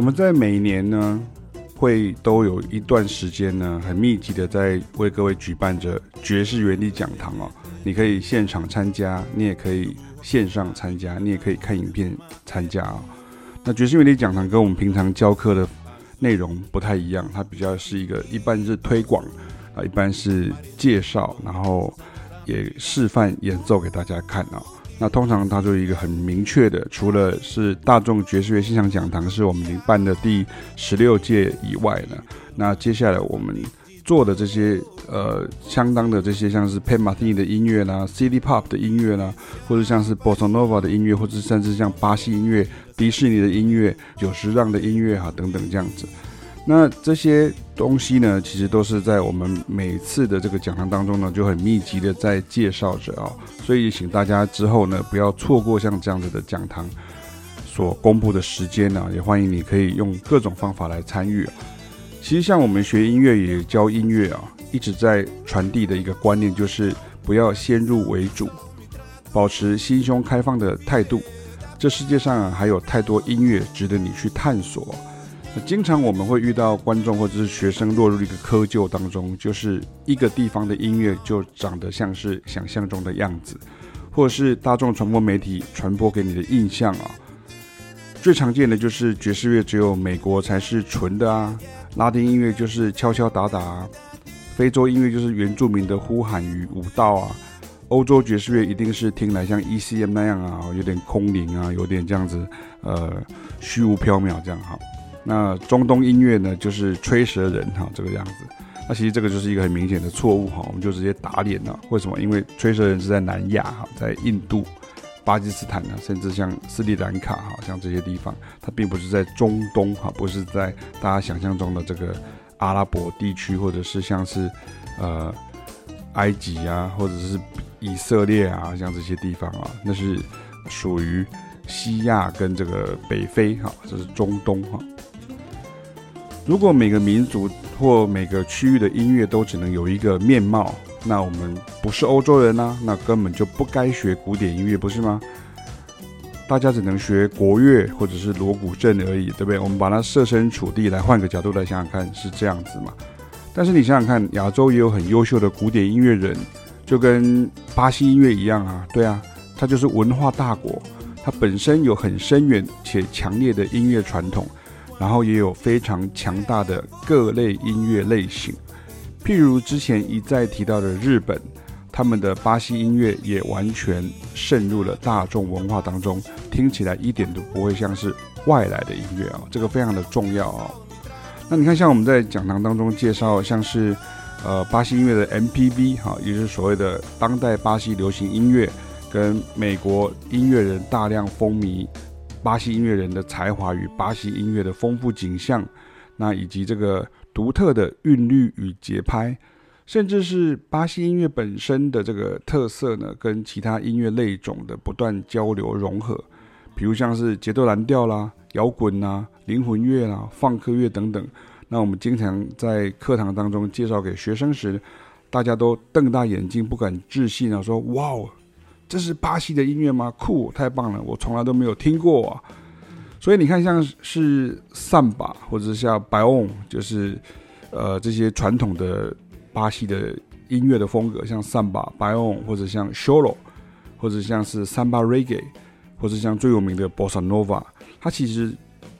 我们在每年呢，会都有一段时间呢，很密集的在为各位举办着爵士原理讲堂哦。你可以现场参加，你也可以线上参加，你也可以看影片参加哦。那爵士原理讲堂跟我们平常教课的内容不太一样，它比较是一个一般是推广啊，一般是介绍，然后也示范演奏给大家看哦。那通常它就一个很明确的，除了是大众爵士乐欣赏讲堂是我们已经办的第十六届以外呢，那接下来我们做的这些呃相当的这些像是 Pan Martin 的音乐啦，City Pop 的音乐啦，或者像是 Bossa Nova 的音乐，或者甚至像巴西音乐、迪士尼的音乐、久石让的音乐哈等等这样子。那这些东西呢，其实都是在我们每次的这个讲堂当中呢，就很密集的在介绍着啊、所以请大家之后呢，不要错过像这样子的讲堂所公布的时间呢、啊，也欢迎你可以用各种方法来参与。其实像我们学音乐也教音乐啊，一直在传递的一个观念就是不要先入为主，保持心胸开放的态度。这世界上啊，还有太多音乐值得你去探索。经常我们会遇到观众或者是学生落入一个窠臼当中，就是一个地方的音乐就长得像是想象中的样子，或者是大众传播媒体传播给你的印象啊。最常见的就是爵士乐只有美国才是纯的啊，拉丁音乐就是敲敲打打啊，非洲音乐就是原住民的呼喊与舞蹈啊，欧洲爵士乐一定是听来像 ECM 那样啊，有点空灵啊，有点这样子呃虚无缥缈这样哈。那中东音乐呢，就是吹舌人哈，这个样子。那其实这个就是一个很明显的错误哈，我们就直接打脸了。为什么？因为吹舌人是在南亚哈，在印度、巴基斯坦呢，甚至像斯里兰卡哈，像这些地方，它并不是在中东哈，不是在大家想象中的这个阿拉伯地区，或者是像是呃埃及啊，或者是以色列啊，像这些地方啊，那是属于西亚跟这个北非哈，这是中东哈。如果每个民族或每个区域的音乐都只能有一个面貌，那我们不是欧洲人啊，那根本就不该学古典音乐，不是吗？大家只能学国乐或者是锣鼓阵而已，对不对？我们把它设身处地来换个角度来想想看，是这样子嘛？但是你想想看，亚洲也有很优秀的古典音乐人，就跟巴西音乐一样啊，对啊，它就是文化大国，它本身有很深远且强烈的音乐传统。然后也有非常强大的各类音乐类型，譬如之前一再提到的日本，他们的巴西音乐也完全渗入了大众文化当中，听起来一点都不会像是外来的音乐啊，这个非常的重要啊。那你看，像我们在讲堂当中介绍，像是呃巴西音乐的 MPB 哈，也就是所谓的当代巴西流行音乐，跟美国音乐人大量风靡。巴西音乐人的才华与巴西音乐的丰富景象，那以及这个独特的韵律与节拍，甚至是巴西音乐本身的这个特色呢，跟其他音乐类种的不断交流融合，比如像是节奏蓝调啦、摇滚啦、灵魂乐啦、放克乐等等。那我们经常在课堂当中介绍给学生时，大家都瞪大眼睛，不敢置信啊，说：“哇！”这是巴西的音乐吗？酷，太棒了！我从来都没有听过啊。所以你看，像是桑巴或者是像拜翁，就是呃这些传统的巴西的音乐的风格，像桑巴、拜翁，或者像 Shoro，或者像是 Samba Reggae，或者像最有名的 Bossa Nova，它其实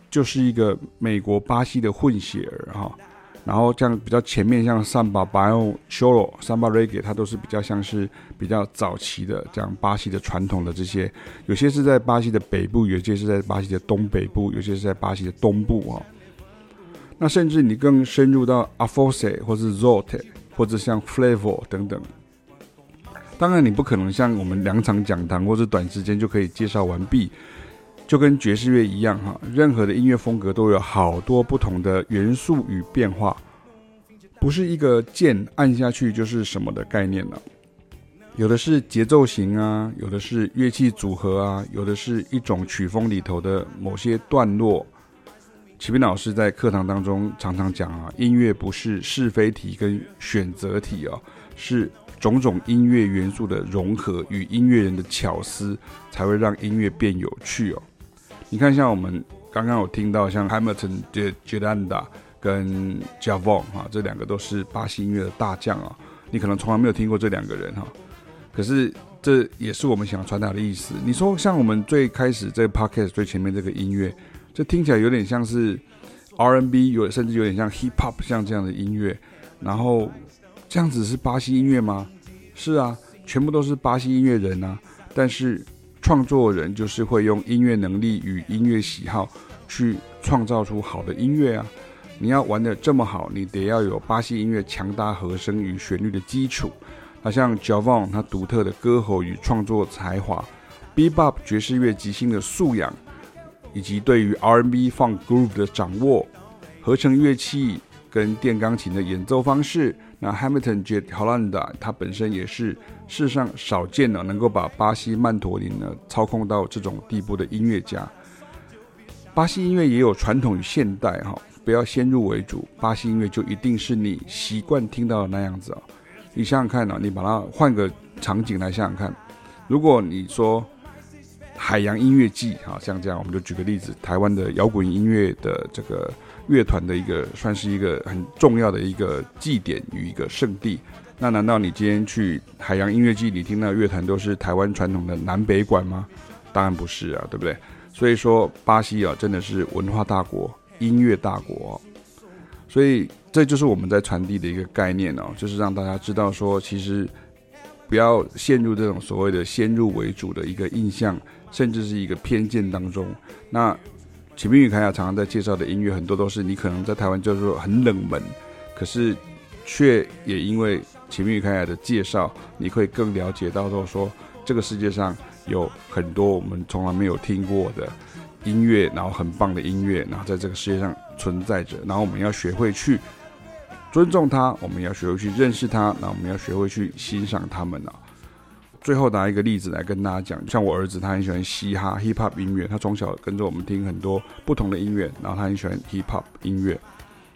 就是一个美国巴西的混血儿哈。然后这样比较前面，像桑巴、巴欧、choro、桑巴、reggae，它都是比较像是比较早期的这样巴西的传统的这些，有些是在巴西的北部，有些是在巴西的东北部，有些是在巴西的东部啊。那甚至你更深入到 Aforce 或是 Zote，或者像 Flavor 等等。当然，你不可能像我们两场讲堂或者短时间就可以介绍完毕。就跟爵士乐一样哈，任何的音乐风格都有好多不同的元素与变化，不是一个键按下去就是什么的概念了。有的是节奏型啊，有的是乐器组合啊，有的是一种曲风里头的某些段落。启斌老师在课堂当中常常讲啊，音乐不是是非题跟选择题哦，是种种音乐元素的融合与音乐人的巧思，才会让音乐变有趣哦。你看，像我们刚刚有听到像 Hamilton 的 Miranda 跟 Javon 哈，这两个都是巴西音乐的大将啊。你可能从来没有听过这两个人哈，可是这也是我们想要传达的意思。你说像我们最开始这个 Podcast 最前面这个音乐，这听起来有点像是 R&B，有甚至有点像 Hip Hop 像这样的音乐，然后这样子是巴西音乐吗？是啊，全部都是巴西音乐人啊。但是创作人就是会用音乐能力与音乐喜好去创造出好的音乐啊。你要玩得这么好，你得要有巴西音乐强大和声与旋律的基础。那像 Javon 他独特的歌喉与创作才华，Bebop 爵士乐即兴的素养，以及对于 R&B Funk Groove 的掌握，合成乐器跟电钢琴的演奏方式。那 Hamilton J. Holanda 他本身也是世上少见的能够把巴西曼陀林呢操控到这种地步的音乐家。巴西音乐也有传统与现代哈。不要先入为主，巴西音乐就一定是你习惯听到的那样子哦。你想想看啊，你把它换个场景来想想看，如果你说海洋音乐季，好像这样，我们就举个例子，台湾的摇滚音乐的这个乐团的一个，算是一个很重要的一个祭典与一个圣地。那难道你今天去海洋音乐季，你听到乐团都是台湾传统的南北管吗？当然不是啊，对不对？所以说，巴西啊，真的是文化大国。音乐大国，所以这就是我们在传递的一个概念哦，就是让大家知道说，其实不要陷入这种所谓的先入为主的一个印象，甚至是一个偏见当中。那启明与凯雅常常在介绍的音乐，很多都是你可能在台湾叫做很冷门，可是却也因为启明与凯雅的介绍，你会更了解到说，说这个世界上有很多我们从来没有听过的。音乐，然后很棒的音乐，然后在这个世界上存在着，然后我们要学会去尊重它，我们要学会去认识它，然后我们要学会去欣赏它们啊。最后拿一个例子来跟大家讲，像我儿子，他很喜欢嘻哈 hip hop 音乐，他从小跟着我们听很多不同的音乐，然后他很喜欢 hip hop 音乐。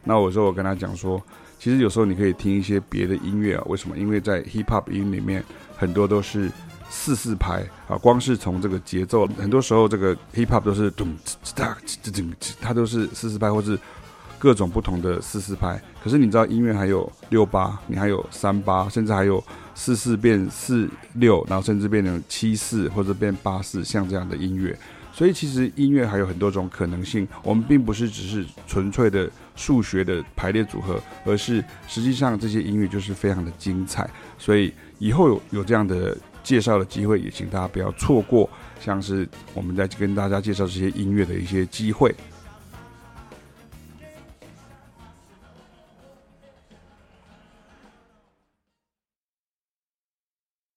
那我说我跟他讲说，其实有时候你可以听一些别的音乐啊，为什么？因为在 hip hop 音里面很多都是。四四拍啊，光是从这个节奏，很多时候这个 hip hop 都是咚哧哧哧它都是四四拍，或是各种不同的四四拍。可是你知道音乐还有六八，你还有三八，甚至还有四四变四六，然后甚至变成七四或者变八四，像这样的音乐。所以其实音乐还有很多种可能性，我们并不是只是纯粹的数学的排列组合，而是实际上这些音乐就是非常的精彩。所以以后有有这样的。介绍的机会也请大家不要错过，像是我们在跟大家介绍这些音乐的一些机会。